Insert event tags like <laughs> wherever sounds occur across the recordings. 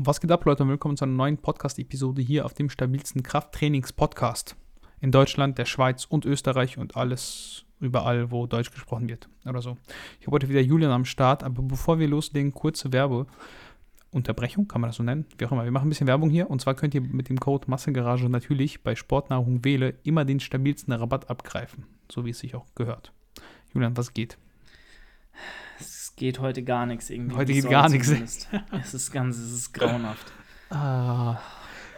Was geht ab, Leute, und willkommen zu einer neuen Podcast-Episode hier auf dem stabilsten Krafttrainings-Podcast in Deutschland, der Schweiz und Österreich und alles überall, wo Deutsch gesprochen wird oder so. Ich habe heute wieder Julian am Start, aber bevor wir loslegen, kurze Werbeunterbrechung, kann man das so nennen, wie auch immer. Wir machen ein bisschen Werbung hier und zwar könnt ihr mit dem Code Massengarage natürlich bei Sportnahrung Wähle immer den stabilsten Rabatt abgreifen, so wie es sich auch gehört. Julian, was geht? Es geht heute gar nichts irgendwie. Heute geht gar nichts. <laughs> Es ist ganz, es ist grauenhaft. Ah,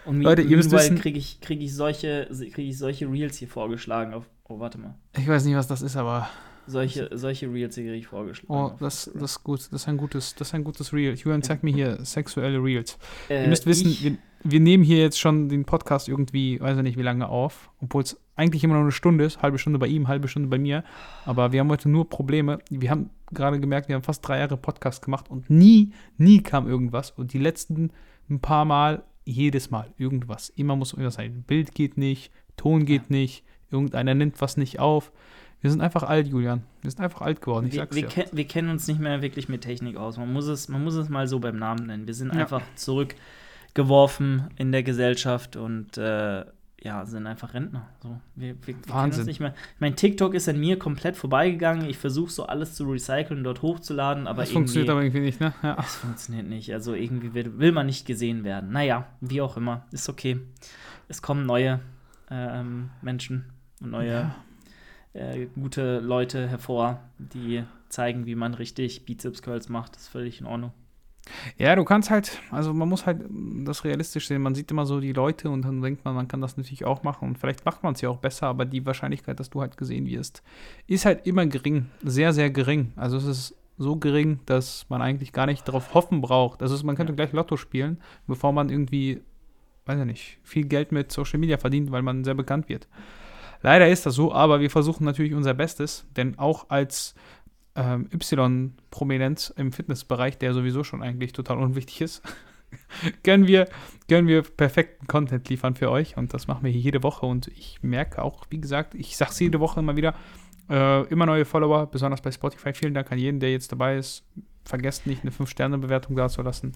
Und Leute, ihr müsst wissen- kriege ich, krieg ich, solche, krieg ich solche Reels hier vorgeschlagen. Auf, oh, warte mal. ich weiß nicht, was das ist, aber Solche, solche Reels hier kriege ich vorgeschlagen. oh, das, das ist gut. Das ist ein gutes, das ist ein gutes Reel. Julian, zeig mir hier sexuelle Reels. Äh, Ihr müsst wissen, ich, wir, wir nehmen hier jetzt schon den Podcast irgendwie, weiß ich nicht wie lange auf, obwohl es eigentlich immer noch eine Stunde ist, halbe Stunde bei ihm, halbe Stunde bei mir. Aber wir haben heute nur Probleme. Wir haben gerade gemerkt, wir haben fast drei Jahre Podcast gemacht und nie, nie kam irgendwas. Und die letzten ein paar Mal, jedes Mal irgendwas. Immer muss irgendwas sein. Bild geht nicht, Ton geht nicht, irgendeiner nimmt was nicht auf. Wir sind einfach alt, Julian. Wir sind einfach alt geworden, ich wir, sag's wir, ken, wir kennen uns nicht mehr wirklich mit Technik aus. Man muss es, man muss es mal so beim Namen nennen. Wir sind Ja. einfach zurückgeworfen in der Gesellschaft und äh, ja, sind einfach Rentner. So, wir, wir, wir Wahnsinn. nicht mehr. Mein TikTok ist an mir komplett vorbeigegangen. Ich versuche so alles zu recyceln, dort hochzuladen, aber Das funktioniert aber irgendwie nicht, ne? Ja. Es funktioniert nicht. Also irgendwie will, will man nicht gesehen werden. Naja, wie auch immer. Ist okay. Es kommen neue ähm, Menschen und neue Ja. äh, gute Leute hervor, die zeigen, wie man richtig Bizeps Curls macht. Das ist völlig in Ordnung. Ja, du kannst halt, also man muss halt das realistisch sehen. Man sieht immer so die Leute und dann denkt man, man kann das natürlich auch machen und vielleicht macht man es ja auch besser, aber die Wahrscheinlichkeit, dass du halt gesehen wirst, ist halt immer gering. Sehr, sehr gering. Also es ist so gering, dass man eigentlich gar nicht darauf hoffen braucht. Also man könnte gleich Lotto spielen, bevor man irgendwie, weiß ich nicht, viel Geld mit Social Media verdient, weil man sehr bekannt wird. Leider ist das so, aber wir versuchen natürlich unser Bestes, denn auch als ähm, Y-Prominenz im Fitnessbereich, der sowieso schon eigentlich total unwichtig ist, <laughs> können wir, können wir perfekten Content liefern für euch und das machen wir hier jede Woche und ich merke auch, wie gesagt, ich sage es jede Woche immer wieder, äh, immer neue Follower, besonders bei Spotify. Vielen Dank an jeden, der jetzt dabei ist. Vergesst nicht, eine 5-Sterne-Bewertung dazulassen.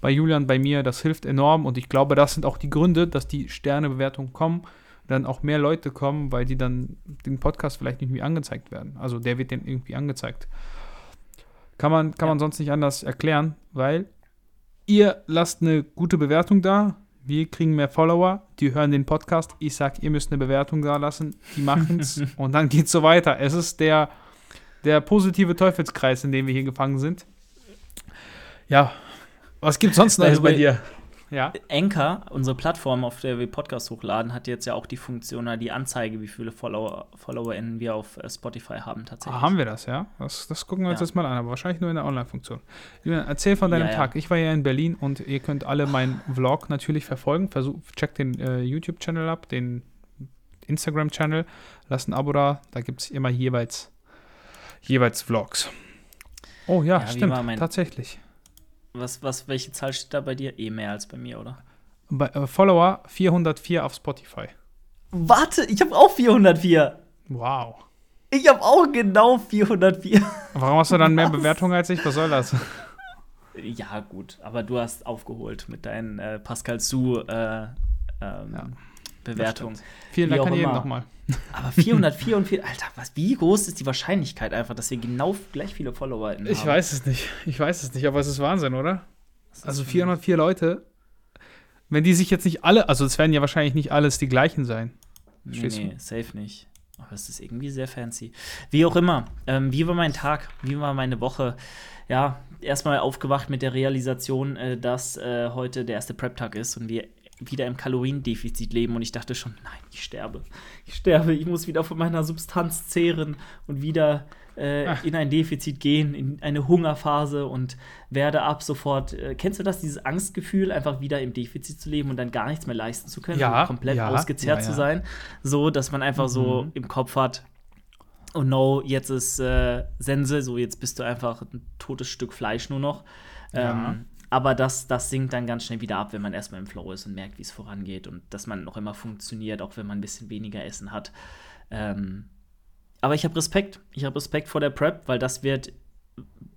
Bei Julian, bei mir, das hilft enorm und ich glaube, das sind auch die Gründe, dass die Sternebewertungen kommen, dann auch mehr Leute kommen, weil die dann den Podcast vielleicht nicht mehr angezeigt werden. Also der wird dann irgendwie angezeigt. Kann man, kann Ja. man sonst nicht anders erklären, weil ihr lasst eine gute Bewertung da, wir kriegen mehr Follower, die hören den Podcast, ich sag, ihr müsst eine Bewertung da lassen, die machen's <laughs> und dann geht's so weiter. Es ist der, der positive Teufelskreis, in dem wir hier gefangen sind. Ja, was gibt's sonst Neues the bei way- dir? Ja. Anchor, unsere Plattform, auf der wir Podcasts hochladen, hat jetzt ja auch die Funktion, die Anzeige, wie viele Follower, FollowerInnen wir auf äh, Spotify haben tatsächlich. Ah, haben wir das, ja? Das, das gucken wir uns Ja. jetzt mal an, aber wahrscheinlich nur in der Online-Funktion. Julian, erzähl von deinem Ja. Tag. Ich war ja in Berlin und ihr könnt alle meinen <laughs> Vlog natürlich verfolgen. Versuch, checkt den äh, YouTube-Channel ab, den Instagram-Channel, lasst ein Abo da. Da gibt es immer jeweils, jeweils Vlogs. Oh ja, stimmt, tatsächlich. Was, was, welche Zahl steht da bei dir? Eh mehr als bei mir, oder? Bei, äh, Follower 404 auf Spotify. Warte, ich habe auch 404. Wow. Ich habe auch genau 404. Warum hast du dann mehr Was? Bewertungen als ich? Was soll das? <laughs> Ja, gut, aber du hast aufgeholt mit deinen äh, Pascal Su äh, ähm, Ja, Bewertungen. Vielen Dank an jeden nochmal. Aber 444, Alter, was, wie groß ist die Wahrscheinlichkeit einfach, dass wir genau gleich viele Follower haben? Ich weiß es nicht. Ich weiß es nicht, aber es ist Wahnsinn, oder? Ist Also schon- 404 Leute, wenn die sich jetzt nicht alle, also es werden ja wahrscheinlich nicht alles die gleichen sein. Nee, nee, safe nicht. Aber es ist irgendwie sehr fancy. Wie auch immer, ähm, wie war mein Tag? Wie war meine Woche? Ja, erstmal aufgewacht mit der Realisation, äh, dass äh, heute der erste Prep-Tag ist und wir wieder im Kaloriendefizit leben und ich dachte schon, nein, ich sterbe. Ich sterbe, ich muss wieder von meiner Substanz zehren und wieder äh, Ach. in ein Defizit gehen, in eine Hungerphase und werde ab sofort, äh, kennst du das, dieses Angstgefühl, einfach wieder im Defizit zu leben und dann gar nichts mehr leisten zu können, Ja, so komplett ja, ausgezehrt ja, zu sein, so, dass man einfach so Mhm. im Kopf hat, oh no, jetzt ist äh, Sense, so jetzt bist du einfach ein totes Stück Fleisch nur noch. Ja. Ähm, aber das, das sinkt dann ganz schnell wieder ab, wenn man erstmal im Flow ist und merkt, wie es vorangeht und dass man noch immer funktioniert, auch wenn man ein bisschen weniger Essen hat. Ähm, aber ich habe Respekt. Ich habe Respekt vor der Prep, weil das wird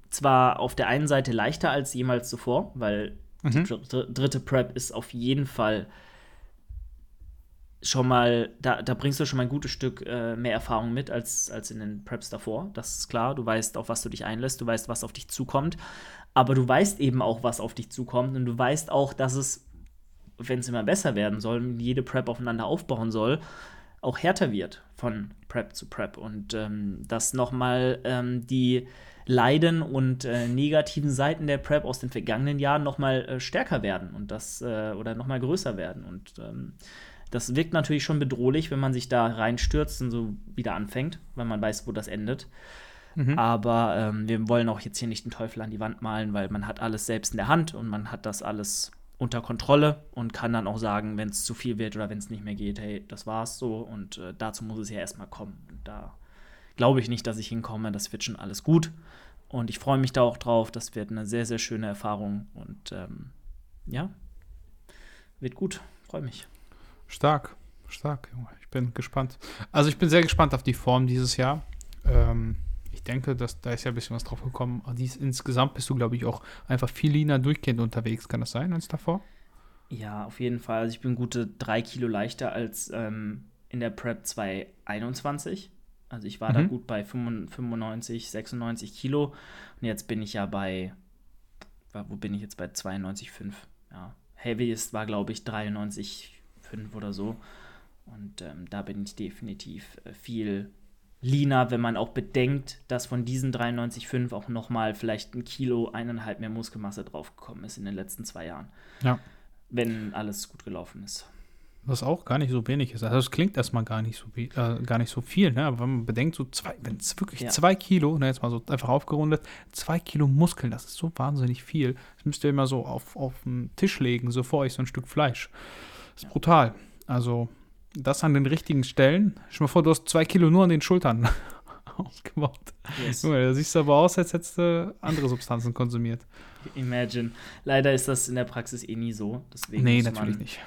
zwar auf der einen Seite leichter als jemals zuvor, weil Mhm. Die dritte Prep ist auf jeden Fall schon mal, da, da bringst du schon mal ein gutes Stück äh, mehr Erfahrung mit als, als in den Preps davor. Das ist klar. Du weißt, auf was du dich einlässt, du weißt, was auf dich zukommt. Aber du weißt eben auch, was auf dich zukommt. Und du weißt auch, dass es, wenn es immer besser werden soll, jede Prep aufeinander aufbauen soll, auch härter wird von Prep zu Prep. Und ähm, dass nochmal ähm, die Leiden und äh, negativen Seiten der Prep aus den vergangenen Jahren nochmal äh, stärker werden und das äh, oder nochmal größer werden. Und ähm, das wirkt natürlich schon bedrohlich, wenn man sich da reinstürzt und so wieder anfängt, weil man weiß, wo das endet. Mhm. Aber ähm, wir wollen auch jetzt hier nicht den Teufel an die Wand malen, weil man hat alles selbst in der Hand und man hat das alles unter Kontrolle und kann dann auch sagen, wenn es zu viel wird oder wenn es nicht mehr geht, hey, das war's so und äh, dazu muss es ja erstmal kommen. Und da glaube ich nicht, dass ich hinkomme, das wird schon alles gut. Und ich freue mich da auch drauf. Das wird eine sehr, sehr schöne Erfahrung. Und ähm, ja, wird gut. Freue mich. Stark, stark, Junge. Ich bin gespannt. Also ich bin sehr gespannt auf die Form dieses Jahr. Ähm, ich denke, dass da ist ja ein bisschen was drauf gekommen. Dies, insgesamt bist du, glaube ich, auch einfach viel leaner durchgehend unterwegs. Kann das sein als davor? Ja, auf jeden Fall. Also ich bin gute drei Kilo leichter als ähm, in der Prep 221. Also ich war mhm. da gut bei 95, 96 Kilo. Und jetzt bin ich ja bei, wo bin ich jetzt bei 92,5? Ja. Heaviest war, glaube ich, 93,5 oder so. Und ähm, da bin ich definitiv äh, viel leaner, wenn man auch bedenkt, dass von diesen 93,5 auch nochmal vielleicht ein Kilo, eineinhalb mehr Muskelmasse draufgekommen ist in den letzten zwei Jahren. Ja. Wenn alles gut gelaufen ist. Was auch gar nicht so wenig ist. Also es klingt erstmal gar nicht so, äh, gar nicht so viel, ne? aber wenn man bedenkt, so zwei, wenn es wirklich ja. zwei Kilo, ne, jetzt mal so einfach aufgerundet, zwei Kilo Muskeln, das ist so wahnsinnig viel. Das müsst ihr immer so auf, auf den Tisch legen, so vor euch so ein Stück Fleisch. Das ist ja. brutal. Also das an den richtigen Stellen. Stell mal vor, du hast zwei Kilo nur an den Schultern <laughs> ausgebaut. Yes. Junge, da siehst du aber aus, als hättest du andere Substanzen konsumiert. Imagine. Leider ist das in der Praxis eh nie so. Deswegen nee, natürlich nicht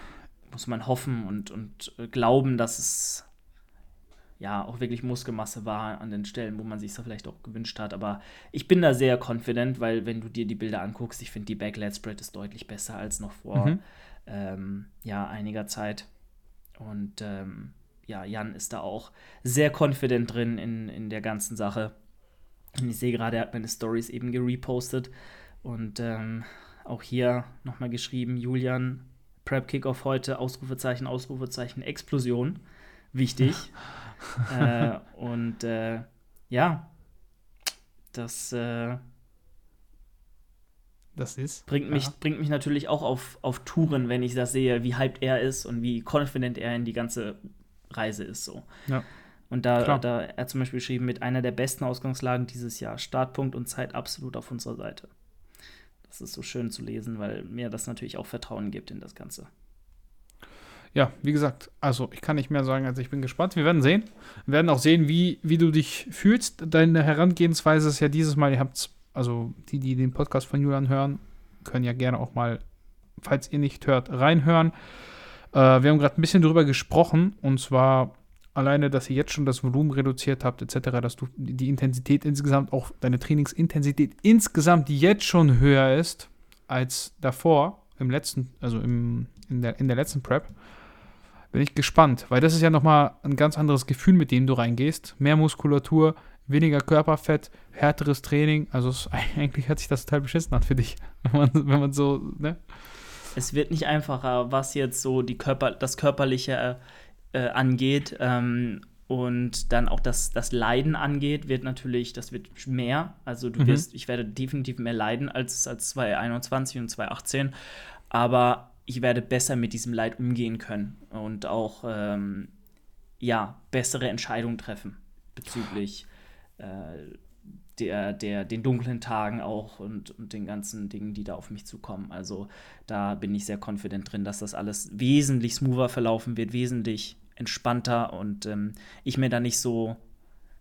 muss man hoffen und, und äh, glauben, dass es ja auch wirklich Muskelmasse war an den Stellen, wo man sich es vielleicht auch gewünscht hat. Aber ich bin da sehr confident, weil wenn du dir die Bilder anguckst, ich finde die Backlight Spread ist deutlich besser als noch vor mhm. ähm, ja, einiger Zeit. Und ähm, ja, Jan ist da auch sehr confident drin in, in der ganzen Sache. Und ich sehe gerade, er hat meine Stories eben gerepostet. Und ähm, auch hier nochmal geschrieben, Julian, Prep Kickoff heute, Ausrufezeichen, Ausrufezeichen, Explosion. Wichtig. <laughs> äh, und äh, ja, das, äh, das ist. Bringt mich, ja. bringt mich natürlich auch auf, auf Touren, wenn ich das sehe, wie hyped er ist und wie confident er in die ganze Reise ist. So. Ja. Und da, da er zum Beispiel geschrieben, mit einer der besten Ausgangslagen dieses Jahr. Startpunkt und Zeit absolut auf unserer Seite. Das ist so schön zu lesen, weil mir das natürlich auch Vertrauen gibt in das Ganze. Ja, wie gesagt, also ich kann nicht mehr sagen, also ich bin gespannt. Wir werden sehen. Wir werden auch sehen, wie, wie du dich fühlst. Deine Herangehensweise ist ja dieses Mal, ihr habt also die, die den Podcast von Julian hören, können ja gerne auch mal, falls ihr nicht hört, reinhören. Äh, wir haben gerade ein bisschen darüber gesprochen und zwar alleine, dass ihr jetzt schon das Volumen reduziert habt, etc., dass du die Intensität insgesamt, auch deine Trainingsintensität insgesamt jetzt schon höher ist als davor, im letzten, also im, in, der, in der letzten Prep, bin ich gespannt, weil das ist ja nochmal ein ganz anderes Gefühl, mit dem du reingehst. Mehr Muskulatur, weniger Körperfett, härteres Training. Also es, <laughs> eigentlich hört sich das total beschissen an für dich, wenn man, wenn man so, ne? Es wird nicht einfacher, was jetzt so die Körper, das körperliche äh, äh, angeht ähm, und dann auch das, das Leiden angeht, wird natürlich, das wird mehr. Also du mhm. wirst, ich werde definitiv mehr leiden als, als 2021 und 2018. Aber ich werde besser mit diesem Leid umgehen können und auch ähm, ja, bessere Entscheidungen treffen bezüglich äh, der, der, den dunklen Tagen auch und, und den ganzen Dingen, die da auf mich zukommen. Also da bin ich sehr confident drin, dass das alles wesentlich smoother verlaufen wird, wesentlich entspannter und ähm, ich mir da nicht so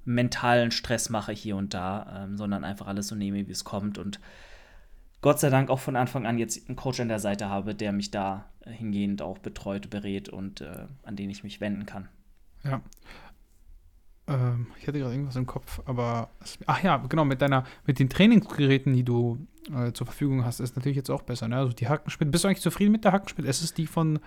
mentalen Stress mache hier und da, ähm, sondern einfach alles so nehme, wie es kommt und Gott sei Dank auch von Anfang an jetzt einen Coach an der Seite habe, der mich da hingehend auch betreut, berät und äh, an den ich mich wenden kann. Ja. Ähm, ich hatte gerade irgendwas im Kopf, aber ach ja, genau, mit deiner, mit den Trainingsgeräten, die du äh, zur Verfügung hast, ist natürlich jetzt auch besser. Ne? Also die Hackenschmidt, bist du eigentlich zufrieden mit der Hackenschmidt? Es ist die von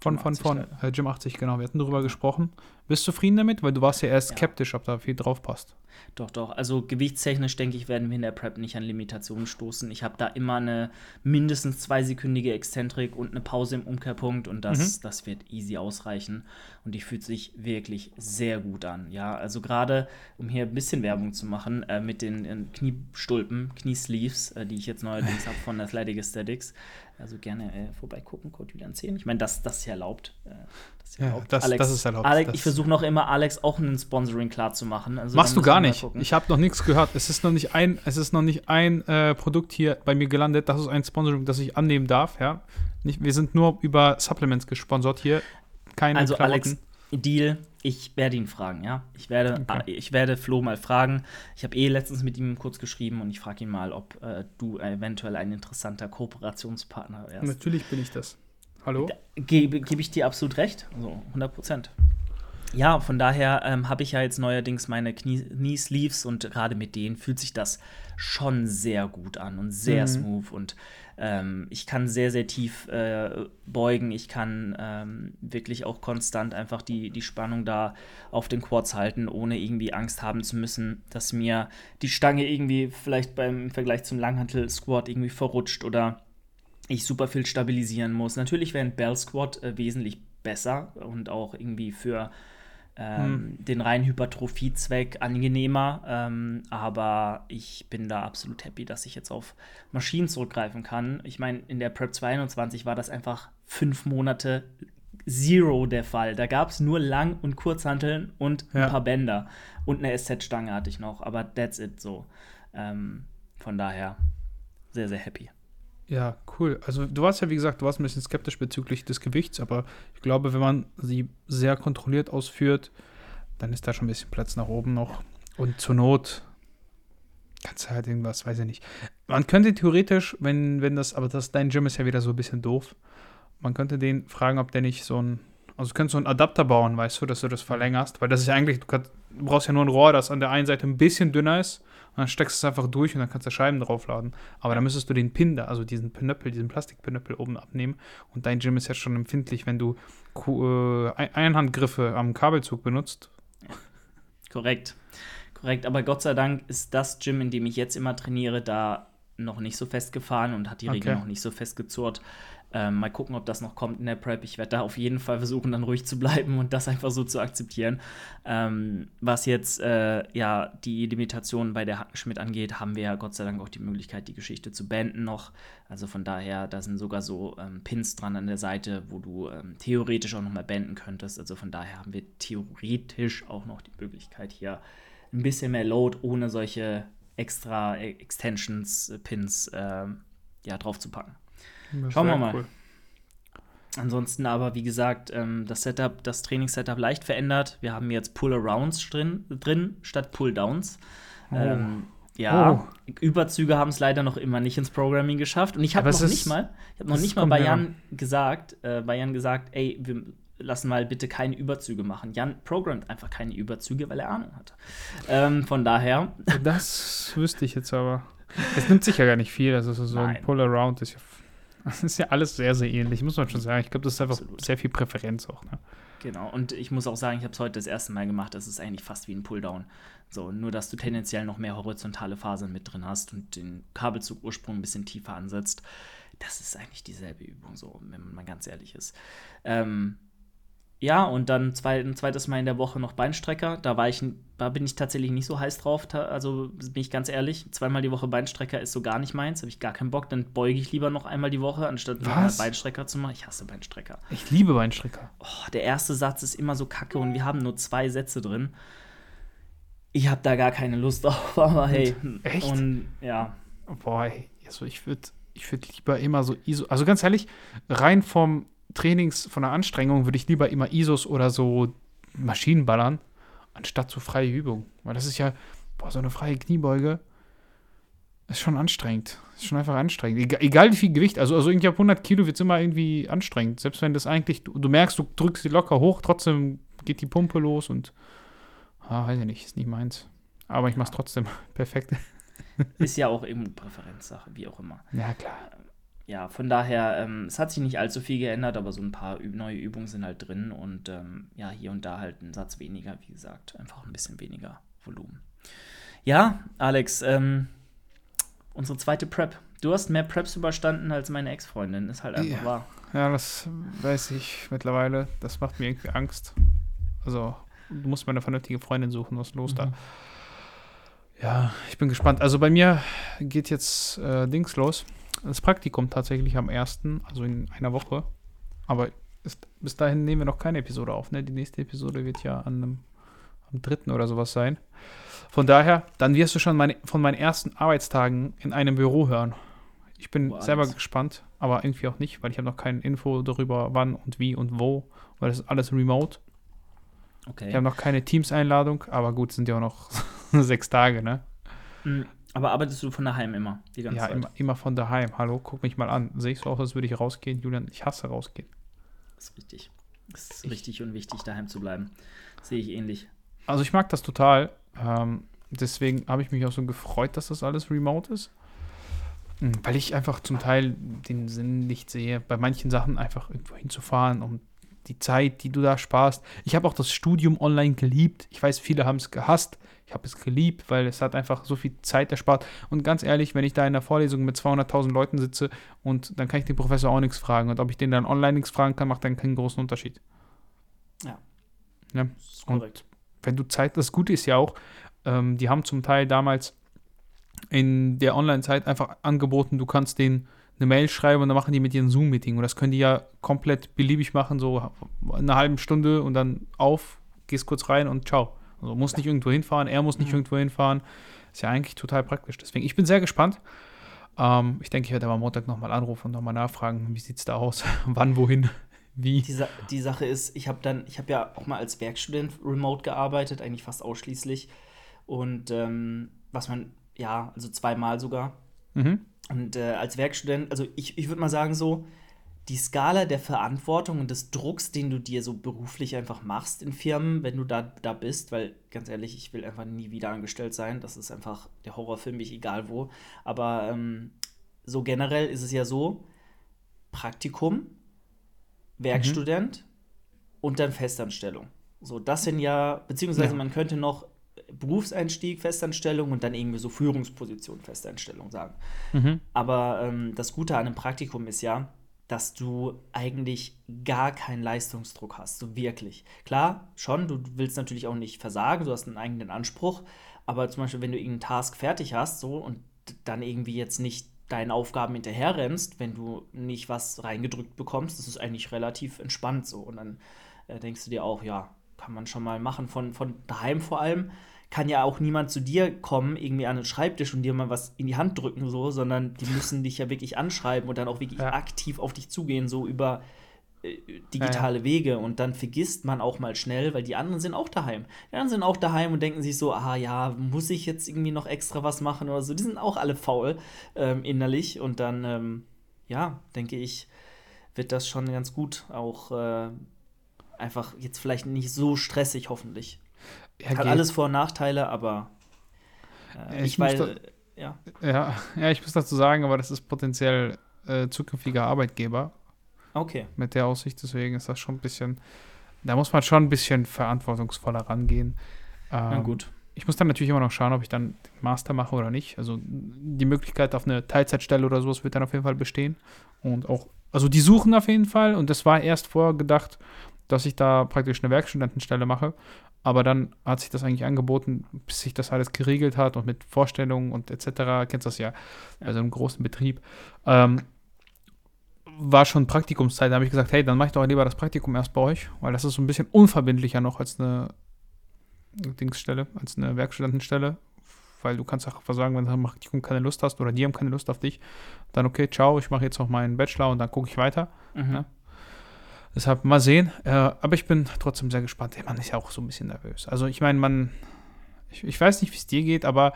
von, von, von äh, Gym 80, genau. Wir hatten darüber gesprochen. Bist du zufrieden damit? Weil du warst ja erst ja. skeptisch, ob da viel drauf passt. Doch, doch. Also gewichtstechnisch, denke ich, werden wir in der Prep nicht an Limitationen stoßen. Ich habe da immer eine mindestens zweisekündige Exzentrik und eine Pause im Umkehrpunkt und das, mhm. das wird easy ausreichen. Und die fühlt sich wirklich sehr gut an. Ja, also gerade, um hier ein bisschen Werbung zu machen, äh, mit den äh, Kniestulpen, Kniesleeves, äh, die ich jetzt neuerdings habe von Athletic Aesthetics, also gerne äh, vorbeigucken, Code Julian 10. Ich meine, das, das ist erlaubt. Äh, das ist erlaubt. Ja, das, Alex, das ist erlaubt. Alex, ich versuche noch immer, Alex auch ein Sponsoring klar zu machen. Also, Machst du gar nicht. Ich habe noch nichts gehört. Es ist noch nicht ein, es ist noch nicht ein äh, Produkt hier bei mir gelandet. Das ist ein Sponsoring, das ich annehmen darf. Ja? Nicht, wir sind nur über Supplements gesponsert hier. Keine also Klamotten. Alex, Deal, ich werde ihn fragen, ja. Ich werde, okay. ich werde Flo mal fragen. Ich habe eh letztens mit ihm kurz geschrieben und ich frage ihn mal, ob äh, du eventuell ein interessanter Kooperationspartner wärst. Natürlich bin ich das. Hallo? Gebe, gebe ich dir absolut recht. Also 100 Prozent. Ja, von daher ähm, habe ich ja jetzt neuerdings meine Knie-Sleeves und gerade mit denen fühlt sich das schon sehr gut an und sehr mhm. smooth und ähm, ich kann sehr, sehr tief äh, beugen. Ich kann ähm, wirklich auch konstant einfach die, die Spannung da auf den Quads halten, ohne irgendwie Angst haben zu müssen, dass mir die Stange irgendwie vielleicht beim Vergleich zum Langhantel-Squat irgendwie verrutscht oder ich super viel stabilisieren muss. Natürlich wäre ein Bell Squat äh, wesentlich besser und auch irgendwie für ähm, hm. den reinen Hypertrophie-Zweck angenehmer. Ähm, aber ich bin da absolut happy, dass ich jetzt auf Maschinen zurückgreifen kann. Ich meine, in der Prep 22 war das einfach fünf Monate Zero der Fall. Da gab es nur Lang- und Kurzhanteln und ein ja. paar Bänder. Und eine SZ-Stange hatte ich noch, aber that's it so. Ähm, von daher sehr, sehr happy. Ja, cool. Also du warst ja, wie gesagt, du warst ein bisschen skeptisch bezüglich des Gewichts, aber ich glaube, wenn man sie sehr kontrolliert ausführt, dann ist da schon ein bisschen Platz nach oben noch. Und zur Not kannst du halt irgendwas, weiß ich nicht. Man könnte theoretisch, wenn, wenn das, aber das, dein Gym ist ja wieder so ein bisschen doof, man könnte den fragen, ob der nicht so ein, also du könntest so einen Adapter bauen, weißt du, dass du das verlängerst, weil das ist ja eigentlich, du, kannst, du brauchst ja nur ein Rohr, das an der einen Seite ein bisschen dünner ist und dann steckst du es einfach durch und dann kannst du Scheiben draufladen. Aber dann müsstest du den Pin da, also diesen Pinöppel, diesen Plastikpinöppel oben abnehmen. Und dein Gym ist jetzt schon empfindlich, wenn du äh, Einhandgriffe am Kabelzug benutzt. Korrekt. Korrekt. Aber Gott sei Dank ist das Gym, in dem ich jetzt immer trainiere, da noch nicht so festgefahren und hat die Regel okay. noch nicht so festgezurrt. Ähm, mal gucken, ob das noch kommt in der Prep. Ich werde da auf jeden Fall versuchen, dann ruhig zu bleiben und das einfach so zu akzeptieren. Ähm, was jetzt äh, ja die Limitationen bei der Hackenschmidt angeht, haben wir ja Gott sei Dank auch die Möglichkeit, die Geschichte zu beenden noch. Also von daher, da sind sogar so ähm, Pins dran an der Seite, wo du ähm, theoretisch auch nochmal beenden könntest. Also von daher haben wir theoretisch auch noch die Möglichkeit, hier ein bisschen mehr Load ohne solche extra Extensions, äh, Pins äh, ja, drauf packen. Schauen wir mal. Cool. Ansonsten aber, wie gesagt, ähm, das Setup, das Trainingssetup leicht verändert. Wir haben jetzt Pull-Arounds drin, drin statt Pull-Downs. Oh. Ähm, ja, oh. Überzüge haben es leider noch immer nicht ins Programming geschafft. Und ich habe noch nicht mal, ich habe noch nicht mal bei Jan gesagt, äh, bei Jan gesagt, ey, wir lassen mal bitte keine Überzüge machen. Jan programmt einfach keine Überzüge, weil er Ahnung hat. Ähm, von daher. Das wüsste ich jetzt aber. Es nimmt sich ja gar nicht viel. Also so Nein. ein Pull-Around ist ja das ist ja alles sehr, sehr ähnlich, muss man schon sagen. Ich glaube, das ist einfach Absolut. sehr viel Präferenz auch. Ne? Genau, und ich muss auch sagen, ich habe es heute das erste Mal gemacht. Das ist eigentlich fast wie ein Pulldown. So, nur dass du tendenziell noch mehr horizontale Fasern mit drin hast und den Kabelzugursprung ein bisschen tiefer ansetzt. Das ist eigentlich dieselbe Übung, so, wenn man mal ganz ehrlich ist. Ähm, ja, und dann zwei, ein zweites Mal in der Woche noch Beinstrecker. Da war ich, da bin ich tatsächlich nicht so heiß drauf. Also bin ich ganz ehrlich, zweimal die Woche Beinstrecker ist so gar nicht meins. Habe ich gar keinen Bock. Dann beuge ich lieber noch einmal die Woche, anstatt Was? Beinstrecker zu machen. Ich hasse Beinstrecker. Ich liebe Beinstrecker. Oh, der erste Satz ist immer so kacke und wir haben nur zwei Sätze drin. Ich habe da gar keine Lust drauf, <laughs> aber hey. Echt? Und ja. Boah, also ich würde ich würd lieber immer so ISO. Also ganz ehrlich, rein vom Trainings, von der Anstrengung würde ich lieber immer ISOs oder so Maschinen ballern, anstatt so freie Übungen. Weil das ist ja, boah, so eine freie Kniebeuge ist schon anstrengend. Ist schon einfach anstrengend. Egal, egal wie viel Gewicht, also, also irgendwie ab 100 Kilo wird es immer irgendwie anstrengend. Selbst wenn das eigentlich, du, du, merkst, du drückst sie locker hoch, trotzdem geht die Pumpe los und Ah, weiß ich nicht, ist nicht meins. Aber ich mach's trotzdem. <laughs> Perfekt. Ist ja auch eben Präferenzsache, wie auch immer. Ja, klar. Ja, von daher, ähm, es hat sich nicht allzu viel geändert, aber so ein paar neue Übungen sind halt drin und ähm, ja, hier und da halt ein Satz weniger, wie gesagt, einfach ein bisschen weniger Volumen. Ja, Alex, ähm, unsere zweite Prep. Du hast mehr Preps überstanden als meine Ex-Freundin, ist halt einfach Ja. wahr. Ja, das weiß ich mittlerweile. Das macht mir irgendwie Angst. Also, du musst mal eine vernünftige Freundin suchen. Was ist los da? Mhm. Ja, ich bin gespannt. Also bei mir geht jetzt äh, Dings los. Das Praktikum tatsächlich am 1., also in einer Woche. Aber ist, bis dahin nehmen wir noch keine Episode auf. Ne? Die nächste Episode wird ja an einem, am 3. oder sowas sein. Von daher, dann wirst du schon meine, von meinen ersten Arbeitstagen in einem Büro hören. Ich bin Boah, selber gespannt, aber irgendwie auch nicht, weil ich habe noch keine Info darüber, wann und wie und wo, weil das ist alles remote. Okay. Ich habe noch keine Teams-Einladung, aber gut, sind ja auch noch <laughs> sechs Tage, ne? Mm, Aber arbeitest du von daheim immer, die ganze Ja, Zeit? immer, immer von daheim. Hallo, guck mich mal an. Sehe ich so aus, als würde ich rausgehen? Julian, ich hasse rausgehen. Das ist richtig. Das ist Ich- richtig und wichtig, daheim zu bleiben. Sehe ich ähnlich. Also ich mag das total. Ähm, deswegen habe ich mich auch so gefreut, dass das alles remote ist. Mhm, Weil ich einfach zum Teil den Sinn nicht sehe, bei manchen Sachen einfach irgendwo hinzufahren, um die Zeit, die du da sparst. Ich habe auch das Studium online geliebt. Ich weiß, viele haben es gehasst. Ich habe es geliebt, weil es hat einfach so viel Zeit erspart. Und ganz ehrlich, wenn ich da in der Vorlesung mit 200.000 Leuten sitze und dann kann ich den Professor auch nichts fragen. Und ob ich den dann online nichts fragen kann, macht dann keinen großen Unterschied. Ja. Ja. Das ist Und korrekt. wenn du Zeit, das Gute ist ja auch, ähm, die haben zum Teil damals in der Online-Zeit einfach angeboten, du kannst denen eine Mail schreiben und dann machen die mit dir ein Zoom-Meeting. Und das können die ja komplett beliebig machen, so eine halbe Stunde und dann auf, gehst kurz rein und ciao. Also muss nicht irgendwo hinfahren, er muss nicht Mhm. irgendwo hinfahren. Ist ja eigentlich total praktisch. Deswegen, ich bin sehr gespannt. Ähm, ich denke, ich werde aber am Montag nochmal anrufen und nochmal nachfragen, wie sieht es da aus, <laughs> wann, wohin, <laughs> wie. Die, Sa die Sache ist, ich habe dann, ich habe ja auch mal als Werkstudent remote gearbeitet, eigentlich fast ausschließlich. Und ähm, was man, ja, also zweimal sogar. Mhm. Und äh, als Werkstudent, also ich, ich würde mal sagen so, die Skala der Verantwortung und des Drucks, den du dir so beruflich einfach machst in Firmen, wenn du da, da bist, weil ganz ehrlich, ich will einfach nie wieder angestellt sein. Das ist einfach der Horror für mich, egal wo. Aber ähm, so generell ist es ja so, Praktikum, Werkstudent und dann Festanstellung. So, das sind ja, beziehungsweise Ja. man könnte noch Berufseinstieg, Festanstellung und dann irgendwie so Führungsposition, Festanstellung sagen. Mhm. Aber ähm, das Gute an einem Praktikum ist ja, dass du eigentlich gar keinen Leistungsdruck hast, so wirklich. Klar, schon, du willst natürlich auch nicht versagen, du hast einen eigenen Anspruch, aber zum Beispiel, wenn du irgendeinen Task fertig hast, so und dann irgendwie jetzt nicht deinen Aufgaben hinterherrennst, wenn du nicht was reingedrückt bekommst, das ist eigentlich relativ entspannt so. Und dann äh, denkst du dir auch, ja, kann man schon mal machen, von, von daheim vor allem kann ja auch niemand zu dir kommen, irgendwie an den Schreibtisch und dir mal was in die Hand drücken, so, sondern die müssen dich ja wirklich anschreiben und dann auch wirklich Ja. aktiv auf dich zugehen, so über äh, digitale Wege. Und dann vergisst man auch mal schnell, weil die anderen sind auch daheim. Die anderen sind auch daheim und denken sich so, ah ja, muss ich jetzt irgendwie noch extra was machen oder so. Die sind auch alle faul ähm, innerlich. Und dann, ähm, ja, denke ich, wird das schon ganz gut auch äh, einfach jetzt vielleicht nicht so stressig, hoffentlich. Ja, Hat geht. alles Vor- und Nachteile, aber äh, ich, ich weiß, da- ja. Ja, ja, ich muss dazu sagen, aber das ist potenziell äh, zukünftiger Arbeitgeber Okay. mit der Aussicht, deswegen ist das schon ein bisschen, da muss man schon ein bisschen verantwortungsvoller rangehen. Na Ähm, gut. Ich muss dann natürlich immer noch schauen, ob ich dann Master mache oder nicht. Also die Möglichkeit auf eine Teilzeitstelle oder sowas wird dann auf jeden Fall bestehen. Und auch, also die suchen auf jeden Fall. Und das war erst vorher gedacht, dass ich da praktisch eine Werkstudentenstelle mache. Aber dann hat sich das eigentlich angeboten, bis sich das alles geregelt hat und mit Vorstellungen und etc. Kennst das ja, also im großen Betrieb. Ähm, war schon Praktikumszeit. Da habe ich gesagt, hey, dann mach ich doch lieber das Praktikum erst bei euch, weil das ist so ein bisschen unverbindlicher noch als eine Dingsstelle, als eine Werkstudentenstelle, weil du kannst auch sagen, wenn du am Praktikum keine Lust hast oder die haben keine Lust auf dich, dann okay, ciao, ich mache jetzt noch meinen Bachelor und dann gucke ich weiter. Mhm. Ja. Deshalb mal sehen. Äh, aber ich bin trotzdem sehr gespannt. Ey, Man ist ja auch so ein bisschen nervös. Also ich meine, man, ich, ich weiß nicht, wie es dir geht, aber,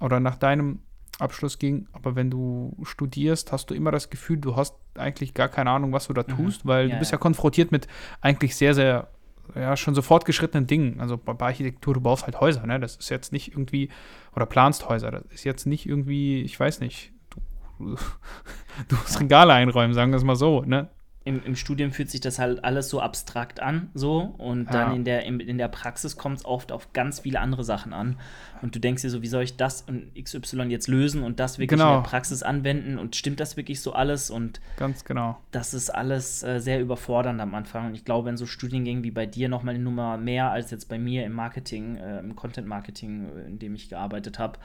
oder nach deinem Abschluss ging, aber wenn du studierst, hast du immer das Gefühl, du hast eigentlich gar keine Ahnung, was du da Mhm. tust, weil Ja, du bist ja. ja. konfrontiert mit eigentlich sehr, sehr ja, schon so fortgeschrittenen Dingen. Also bei Architektur, du baust halt Häuser, ne? Das ist jetzt nicht irgendwie, oder planst Häuser, das ist jetzt nicht irgendwie, ich weiß nicht, du, <laughs> du musst Regale einräumen, sagen wir es mal so, ne? Im, im Studium fühlt sich das halt alles so abstrakt an, so. Und Ja. dann in der, in, in der Praxis kommt es oft auf ganz viele andere Sachen an. Und du denkst dir so, wie soll ich das und XY jetzt lösen und das wirklich Genau. in der Praxis anwenden? Und stimmt das wirklich so alles? Und Ganz genau. das ist alles äh, sehr überfordernd am Anfang. Und ich glaube, in so Studiengängen wie bei dir noch mal eine Nummer mehr als jetzt bei mir im Marketing, äh, im Content Marketing, äh, in dem ich gearbeitet habe.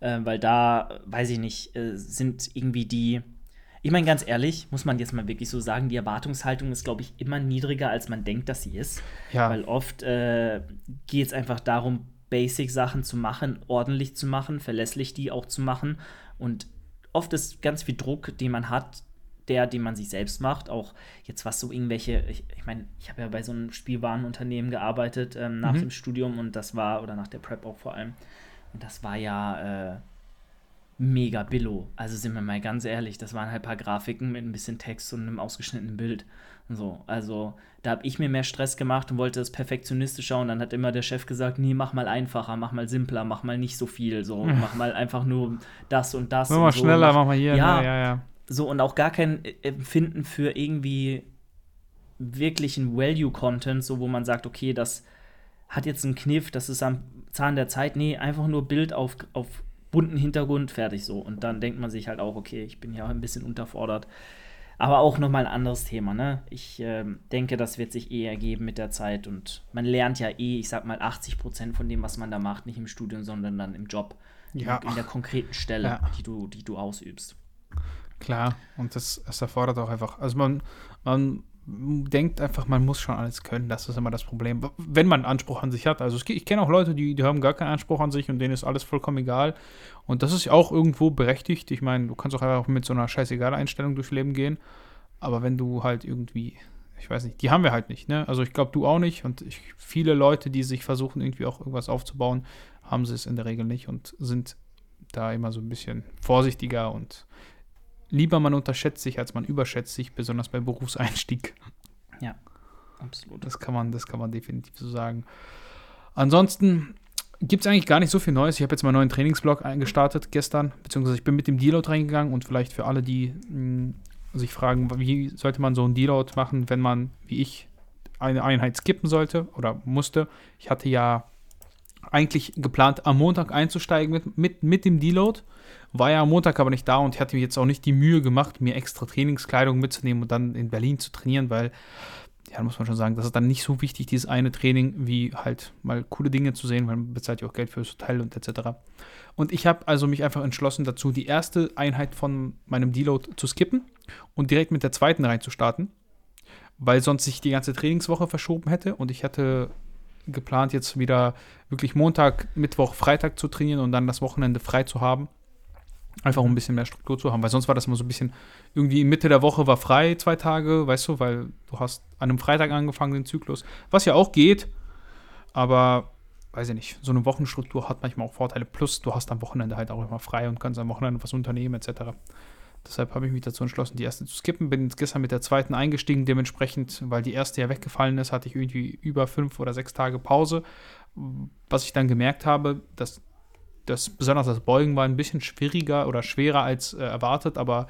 Äh, weil da, weiß ich nicht, äh, sind irgendwie die. Ich meine, ganz ehrlich, muss man jetzt mal wirklich so sagen, die Erwartungshaltung ist, glaube ich, immer niedriger, als man denkt, dass sie ist. Ja. Weil oft äh, geht es einfach darum, Basic-Sachen zu machen, ordentlich zu machen, verlässlich die auch zu machen. Und oft ist ganz viel Druck, den man hat, der, den man sich selbst macht. Auch jetzt was so irgendwelche, ich, ich meine, ich habe ja bei so einem Spielwarenunternehmen gearbeitet ähm, nach Mhm. dem Studium und das war, oder nach der Prep auch vor allem. Und das war ja äh, mega billo. Also sind wir mal ganz ehrlich, das waren halt ein paar Grafiken mit ein bisschen Text und einem ausgeschnittenen Bild. So, also da habe ich mir mehr Stress gemacht und wollte das perfektionistischer und dann hat immer der Chef gesagt, nee, mach mal einfacher, mach mal simpler, mach mal nicht so viel, so, <laughs> mach mal einfach nur das und das. Mach mal so, schneller, mach mal hier. Ja. ne? ja, ja. so und auch gar kein Empfinden für irgendwie wirklichen Value-Content, so wo man sagt, okay, das hat jetzt einen Kniff, das ist am Zahn der Zeit. Nee, einfach nur Bild auf, auf bunten Hintergrund, fertig so. Und dann denkt man sich halt auch, okay, ich bin ja ein bisschen unterfordert. Aber auch nochmal ein anderes Thema, ne? Ich ähm, denke, das wird sich eh ergeben mit der Zeit und man lernt ja eh, ich sag mal, 80 Prozent von dem, was man da macht, nicht im Studium, sondern dann im Job. Ja. In, in der konkreten Stelle, Ja. die, du, die du ausübst. Klar, und das, das erfordert auch einfach, also man, man denkt einfach, man muss schon alles können, das ist immer das Problem, wenn man Anspruch an sich hat. Also ich kenne auch Leute, die, die haben gar keinen Anspruch an sich und denen ist alles vollkommen egal. Und das ist ja auch irgendwo berechtigt. Ich meine, du kannst auch einfach mit so einer scheißegal Einstellung durchs Leben gehen. Aber wenn du halt irgendwie, ich weiß nicht, die haben wir halt nicht, ne? Also ich glaube, du auch nicht. Und ich, viele Leute, die sich versuchen, irgendwie auch irgendwas aufzubauen, haben sie es in der Regel nicht und sind da immer so ein bisschen vorsichtiger und lieber man unterschätzt sich, als man überschätzt sich, besonders beim Berufseinstieg. Absolut. Das kann man, das kann man definitiv so sagen. Ansonsten gibt es eigentlich gar nicht so viel Neues. Ich habe jetzt meinen neuen Trainingsblog eingestartet gestern, beziehungsweise ich bin mit dem Deload reingegangen und vielleicht für alle, die mh, sich fragen, wie sollte man so einen Deload machen, wenn man, wie ich, eine Einheit skippen sollte oder musste. Ich hatte ja eigentlich geplant, am Montag einzusteigen mit, mit, mit dem Deload. War ja am Montag aber nicht da und ich hatte mir jetzt auch nicht die Mühe gemacht, mir extra Trainingskleidung mitzunehmen und dann in Berlin zu trainieren, weil, ja, muss man schon sagen, das ist dann nicht so wichtig, dieses eine Training, wie halt mal coole Dinge zu sehen, weil man bezahlt ja auch Geld fürs Hotel und etc. Und ich habe also mich einfach entschlossen dazu, die erste Einheit von meinem Deload zu skippen und direkt mit der zweiten reinzustarten, weil sonst sich die ganze Trainingswoche verschoben hätte und ich hatte geplant, jetzt wieder wirklich Montag, Mittwoch, Freitag zu trainieren und dann das Wochenende frei zu haben. Einfach um ein bisschen mehr Struktur zu haben, weil sonst war das immer so ein bisschen, irgendwie Mitte der Woche war frei, zwei Tage, weißt du, weil du hast an einem Freitag angefangen, den Zyklus, was ja auch geht, aber weiß ich nicht, so eine Wochenstruktur hat manchmal auch Vorteile, plus du hast am Wochenende halt auch immer frei und kannst am Wochenende was unternehmen, etc. Deshalb habe ich mich dazu entschlossen, die erste zu skippen. Bin gestern mit der zweiten eingestiegen. Dementsprechend, weil die erste ja weggefallen ist, hatte ich irgendwie über fünf oder sechs Tage Pause. Was ich dann gemerkt habe, dass das besonders das Beugen war ein bisschen schwieriger oder schwerer als äh, erwartet, aber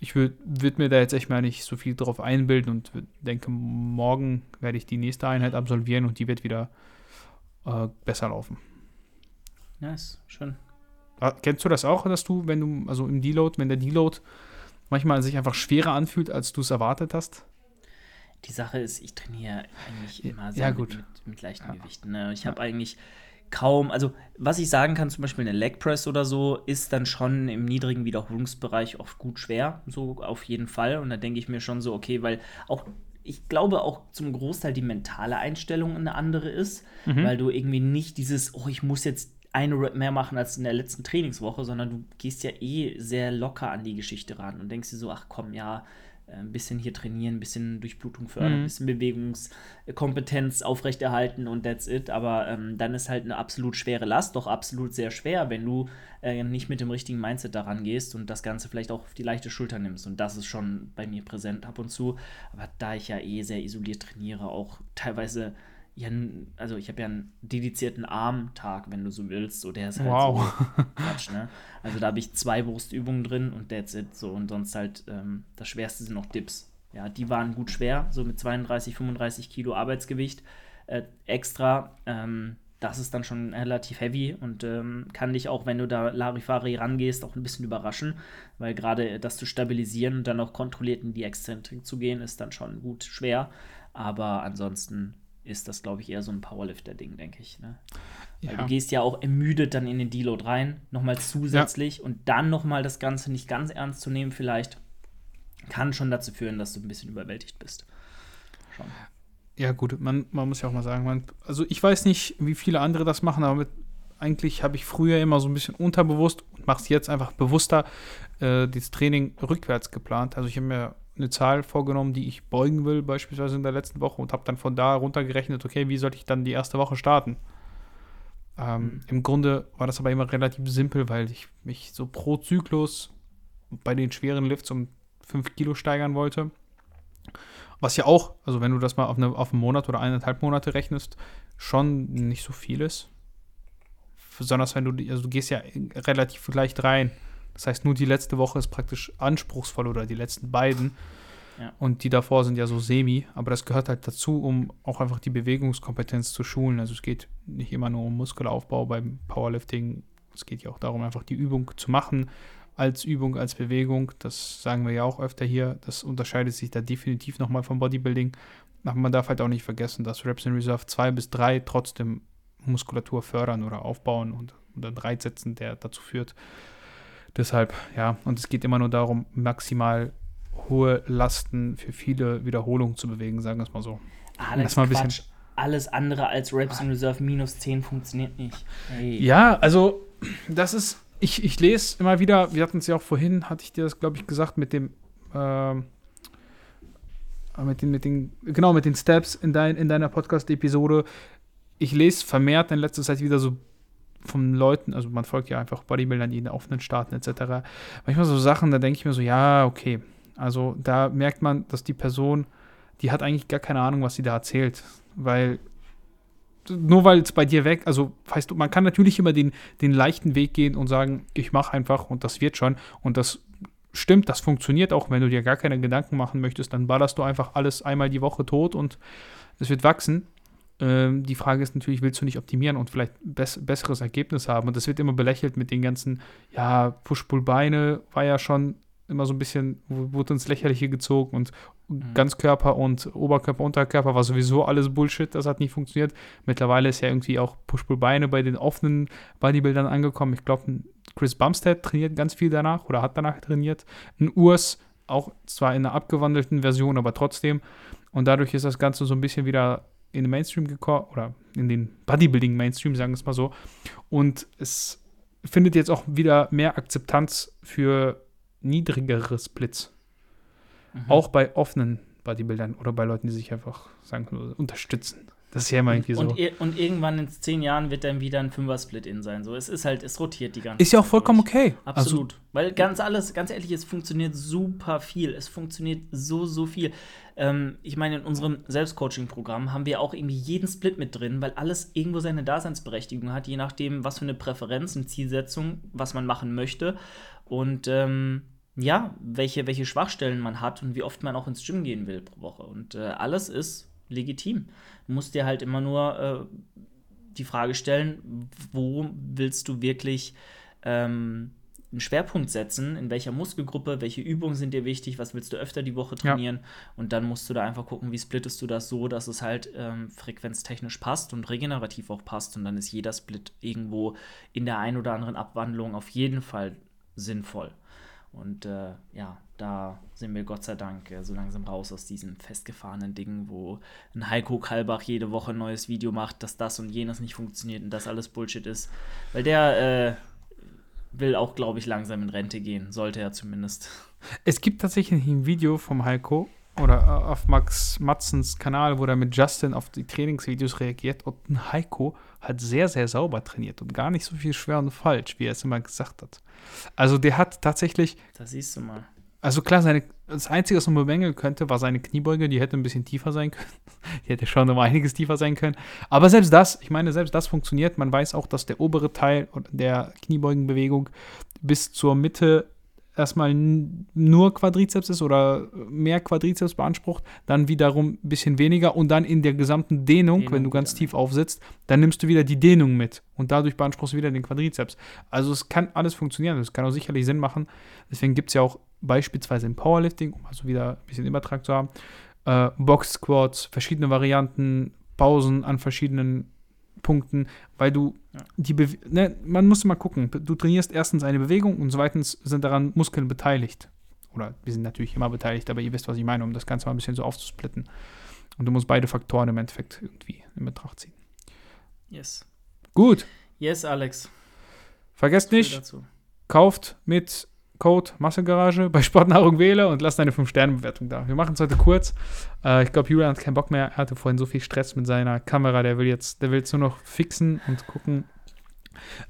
ich würde würd mir da jetzt echt mal nicht so viel drauf einbilden und denke, morgen werde ich die nächste Einheit absolvieren und die wird wieder äh, besser laufen. Nice, schön. Ah, Kennst du das auch, dass du, wenn du, also im Deload, wenn der Deload manchmal sich einfach schwerer anfühlt, als du es erwartet hast? Die Sache ist, ich trainiere eigentlich Ja, immer ja, mit, gut. Mit, mit leichten Ja. Gewichten. Ne? Ich habe eigentlich kaum, also was ich sagen kann, zum Beispiel eine Leg Press oder so, ist dann schon im niedrigen Wiederholungsbereich oft gut schwer, so auf jeden Fall. Und da denke ich mir schon so, okay, weil auch ich glaube auch zum Großteil die mentale Einstellung eine andere ist, Mhm. weil du irgendwie nicht dieses, oh, ich muss jetzt eine Rep mehr machen als in der letzten Trainingswoche, sondern du gehst ja eh sehr locker an die Geschichte ran und denkst dir so, ach komm, ja, ein bisschen hier trainieren, ein bisschen Durchblutung fördern, ein Mhm. bisschen Bewegungskompetenz aufrechterhalten und that's it. Aber ähm, dann ist halt eine absolut schwere Last, doch absolut sehr schwer, wenn du äh, nicht mit dem richtigen Mindset daran gehst und das Ganze vielleicht auch auf die leichte Schulter nimmst. Und das ist schon bei mir präsent ab und zu. Aber da ich ja eh sehr isoliert trainiere, auch teilweise ja, also ich habe ja einen dedizierten Armtag, wenn du so willst. So, der ist halt Wow. so Quatsch, ne? Also da habe ich zwei Brustübungen drin und that's it. So, und sonst halt, ähm, das Schwerste sind noch Dips. Ja, die waren gut schwer, so mit 32, 35 Kilo Arbeitsgewicht äh, extra. Ähm, das ist dann schon relativ heavy und ähm, kann dich auch, wenn du da Larifari rangehst, auch ein bisschen überraschen, weil gerade das zu stabilisieren und dann auch kontrolliert in die Exzentrik zu gehen, ist dann schon gut schwer. Aber ansonsten ist das, glaube ich, eher so ein Powerlifter-Ding, denke ich. Ne? Weil Ja. du gehst ja auch ermüdet dann in den Deload rein, nochmal zusätzlich und dann nochmal das Ganze nicht ganz ernst zu nehmen, vielleicht, kann schon dazu führen, dass du ein bisschen überwältigt bist. Schon. Ja, gut, man, man muss ja auch mal sagen, man, also ich weiß nicht, wie viele andere das machen, aber mit, eigentlich habe ich früher immer so ein bisschen unterbewusst und mache es jetzt einfach bewusster, äh, das Training rückwärts geplant. Also ich habe mir eine Zahl vorgenommen, die ich beugen will, beispielsweise in der letzten Woche und habe dann von da runtergerechnet, okay, wie sollte ich dann die erste Woche starten? Ähm, Mhm. Im Grunde war das aber immer relativ simpel, weil ich mich so pro Zyklus bei den schweren Lifts um 5 Kilo steigern wollte. Was ja auch, also wenn du das mal auf, eine, auf einen Monat oder eineinhalb Monate rechnest, schon nicht so viel ist. Besonders wenn du, also du gehst ja relativ leicht rein. Das heißt, nur die letzte Woche ist praktisch anspruchsvoll oder die letzten beiden. Ja. Und die davor sind ja so semi, aber das gehört halt dazu, um auch einfach die Bewegungskompetenz zu schulen. Also es geht nicht immer nur um Muskelaufbau beim Powerlifting. Es geht ja auch darum, einfach die Übung zu machen als Übung, als Bewegung. Das sagen wir ja auch öfter hier. Das unterscheidet sich da definitiv nochmal vom Bodybuilding. Aber man darf halt auch nicht vergessen, dass Reps in Reserve 2 bis 3 trotzdem Muskulatur fördern oder aufbauen und, und einen Reiz setzen, der dazu führt. Deshalb, ja, und es geht immer nur darum, maximal hohe Lasten für viele Wiederholungen zu bewegen, sagen wir es mal so. Alex, Lass mal Quatsch. Alles andere als Reps in Reserve minus 10 funktioniert nicht. Hey. Ja, also das ist, ich, ich lese immer wieder, wir hatten es ja auch vorhin, hatte ich dir das, glaube ich, gesagt, mit dem, ähm, äh, mit den, mit den, genau, mit den Steps in, dein, in deiner Podcast-Episode. Ich lese vermehrt in letzter Zeit wieder so von Leuten, also man folgt ja einfach Bodybuildern, die in offenen Staaten etc. Manchmal so Sachen, da denke ich mir so, ja, okay. Also da merkt man, dass die Person, die hat eigentlich gar keine Ahnung, was sie da erzählt. Weil nur weil es bei dir weg, also weißt du, man kann natürlich immer den, den leichten Weg gehen und sagen, ich mache einfach und das wird schon. Und das stimmt, das funktioniert auch, wenn du dir gar keine Gedanken machen möchtest, dann ballerst du einfach alles einmal die Woche tot und es wird wachsen. Ähm, die Frage ist natürlich, willst du nicht optimieren und vielleicht bess besseres Ergebnis haben? Und das wird immer belächelt mit den ganzen, ja, Push-Pull-Beine war ja schon immer so ein bisschen, wurde ins Lächerliche gezogen und Ganzkörper und Oberkörper, Unterkörper war sowieso alles Bullshit, das hat nicht funktioniert. Mittlerweile ist ja irgendwie auch Push-Pull-Beine bei den offenen Bodybuildern angekommen. Ich glaube, Chris Bumstead trainiert ganz viel danach oder hat danach trainiert. Ein Urs, auch zwar in einer abgewandelten Version, aber trotzdem. Und dadurch ist das Ganze so ein bisschen wieder in den Mainstream gekommen oder in den Bodybuilding-Mainstream, sagen wir es mal so. Und es findet jetzt auch wieder mehr Akzeptanz für niedrigere Splits. Mhm. Auch bei offenen Bodybuildern oder bei Leuten, die sich einfach, sagen wir, unterstützen. Das ist ja immer irgendwie so. Und, und irgendwann in zehn Jahren wird dann wieder ein Fünfer-Split-In sein. So, es ist halt, es rotiert die ganze Ist ja auch Zeit vollkommen durch. okay. Also, Absolut. Weil ganz alles, ganz ehrlich, es funktioniert super viel. Es funktioniert so, so viel. Ähm, ich meine, in unserem Selbstcoaching-Programm haben wir auch irgendwie jeden Split mit drin, weil alles irgendwo seine Daseinsberechtigung hat, je nachdem, was für eine Präferenz, eine Zielsetzung, was man machen möchte. Und ähm, ja, welche, welche Schwachstellen man hat und wie oft man auch ins Gym gehen will pro Woche. Und äh, alles ist legitim. Du musst dir halt immer nur äh, die Frage stellen, wo willst du wirklich ähm, einen Schwerpunkt setzen, in welcher Muskelgruppe, welche Übungen sind dir wichtig, was willst du öfter die Woche Ja. trainieren und dann musst du da einfach gucken, wie splittest du das so, dass es halt ähm, frequenztechnisch passt und regenerativ auch passt und dann ist jeder Split irgendwo in der einen oder anderen Abwandlung auf jeden Fall sinnvoll. Und äh, ja, da sind wir Gott sei Dank äh, so langsam raus aus diesen festgefahrenen Dingen, wo ein Heiko Kalbach jede Woche ein neues Video macht, dass das und jenes nicht funktioniert und das alles Bullshit ist. Weil der äh, will auch, glaube ich, langsam in Rente gehen. Sollte er zumindest. es gibt tatsächlich ein Video vom Heiko oder äh, auf Max Matzens Kanal, wo er mit Justin auf die Trainingsvideos reagiert und ein Heiko hat sehr, sehr sauber trainiert und gar nicht so viel schwer und falsch, wie er es immer gesagt hat. Also der hat tatsächlich, Da siehst du mal. Also klar, seine, das Einzige, was man bemängeln könnte, war seine Kniebeuge. Die hätte ein bisschen tiefer sein können. <laughs> Die hätte schon um einiges tiefer sein können. Aber selbst das, ich meine, selbst das funktioniert. Man weiß auch, dass der obere Teil der Kniebeugenbewegung bis zur Mitte erstmal nur Quadrizeps ist oder mehr Quadrizeps beansprucht, dann wiederum ein bisschen weniger und dann in der gesamten Dehnung, Dehnung wenn du ganz tief aufsitzt, dann nimmst du wieder die Dehnung mit und dadurch beanspruchst du wieder den Quadrizeps. Also es kann alles funktionieren, es kann auch sicherlich Sinn machen. Deswegen gibt es ja auch beispielsweise im Powerlifting, um also wieder ein bisschen Übertrag zu haben, äh, Box Squats, verschiedene Varianten, Pausen an verschiedenen Punkten, weil du Ja. die Bewe ne, man muss mal gucken, du trainierst erstens eine Bewegung und zweitens sind daran Muskeln beteiligt. Oder wir sind natürlich immer beteiligt, aber ihr wisst, was ich meine, um das Ganze mal ein bisschen so aufzusplitten. Und du musst beide Faktoren im Endeffekt irgendwie in Betracht ziehen. Yes. Gut, Yes, Alex. vergesst nicht, kauft mit Code Massegarage bei Sportnahrung Wähle und lasst eine 5-Sterne-Bewertung da. Wir machen es heute kurz. Äh, ich glaube, Julian hat keinen Bock mehr. Er hatte vorhin so viel Stress mit seiner Kamera. Der will jetzt, der will jetzt nur noch fixen und gucken.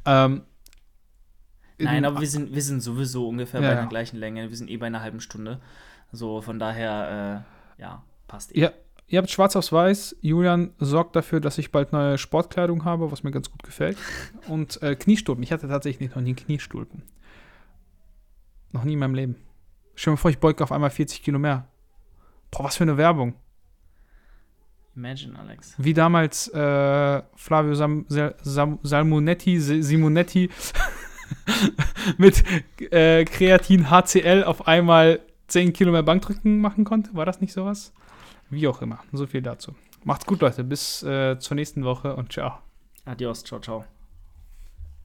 Ähm, Nein, in- aber wir sind, wir sind sowieso ungefähr Ja, bei der gleichen Länge. Wir sind eh bei einer halben Stunde. So, von daher, äh, ja, passt eh. Ja, ihr habt schwarz auf weiß. Julian sorgt dafür, dass ich bald neue Sportkleidung habe, was mir ganz gut gefällt. Und äh, Kniestulpen. Ich hatte tatsächlich noch nie Kniestulpen. Noch nie in meinem Leben. Stell dir mal vor, ich beuge auf einmal 40 Kilo mehr. Boah, was für eine Werbung. Imagine, Alex. Wie damals äh, Flavio Sam, Sal, Sam, Salmonetti, Si- Simonetti <laughs> mit äh, Kreatin HCl auf einmal 10 Kilo mehr Bankdrücken machen konnte. War das nicht sowas? Wie auch immer. So viel dazu. Macht's gut, Leute. Bis äh, zur nächsten Woche und ciao. Adios, ciao, ciao.